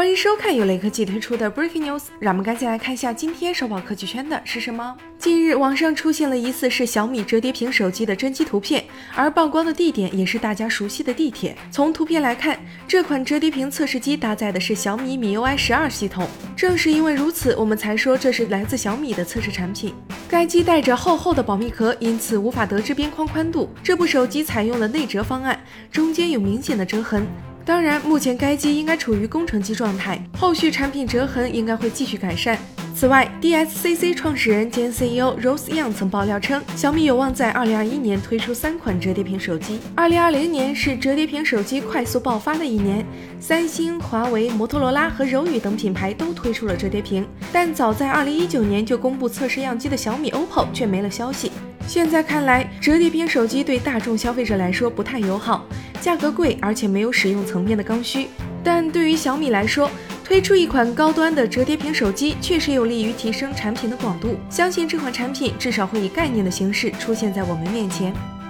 欢迎收看由雷科技推出的 Breaking News，让我们赶紧来看一下今天首报科技圈的是什么。近日，网上出现了疑似是小米折叠屏手机的真机图片，而曝光的地点也是大家熟悉的地铁。从图片来看，这款折叠屏测试机搭载的是小米米 UI 十二系统。正是因为如此，我们才说这是来自小米的测试产品。该机带着厚厚的保密壳，因此无法得知边框宽度。这部手机采用了内折方案，中间有明显的折痕。当然，目前该机应该处于工程机状态，后续产品折痕应该会继续改善。此外，DSCC 创始人兼 CEO Rose Young 曾爆料称，小米有望在2021年推出三款折叠屏手机。2020年是折叠屏手机快速爆发的一年，三星、华为、摩托罗拉和柔宇等品牌都推出了折叠屏，但早在2019年就公布测试样机的小米、OPPO 却没了消息。现在看来，折叠屏手机对大众消费者来说不太友好，价格贵，而且没有使用层面的刚需。但对于小米来说，推出一款高端的折叠屏手机，确实有利于提升产品的广度。相信这款产品至少会以概念的形式出现在我们面前。